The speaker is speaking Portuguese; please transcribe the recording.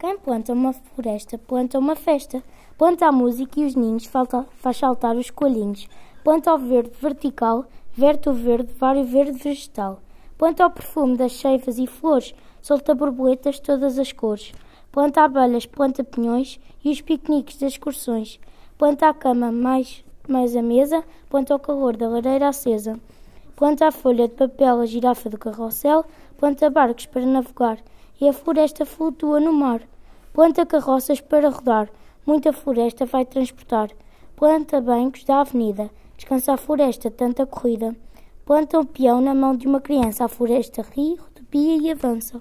Quem planta uma floresta, planta uma festa. Planta a música e os ninhos, falta, faz saltar os coelhinhos. Planta o verde vertical, verte o verde, vário verde vegetal. Planta o perfume das cheivas e flores, solta borboletas todas as cores. Planta abelhas, planta pinhões e os piqueniques das excursões. Planta a cama, mais, mais a mesa, planta o calor da lareira acesa. Planta a folha de papel, a girafa do carrossel, planta barcos para navegar e a floresta flutua no mar. Planta carroças para rodar, muita floresta vai transportar. Planta bancos da avenida, descansa a floresta, tanta corrida. Planta um peão na mão de uma criança, a floresta ri, rodopia e avança.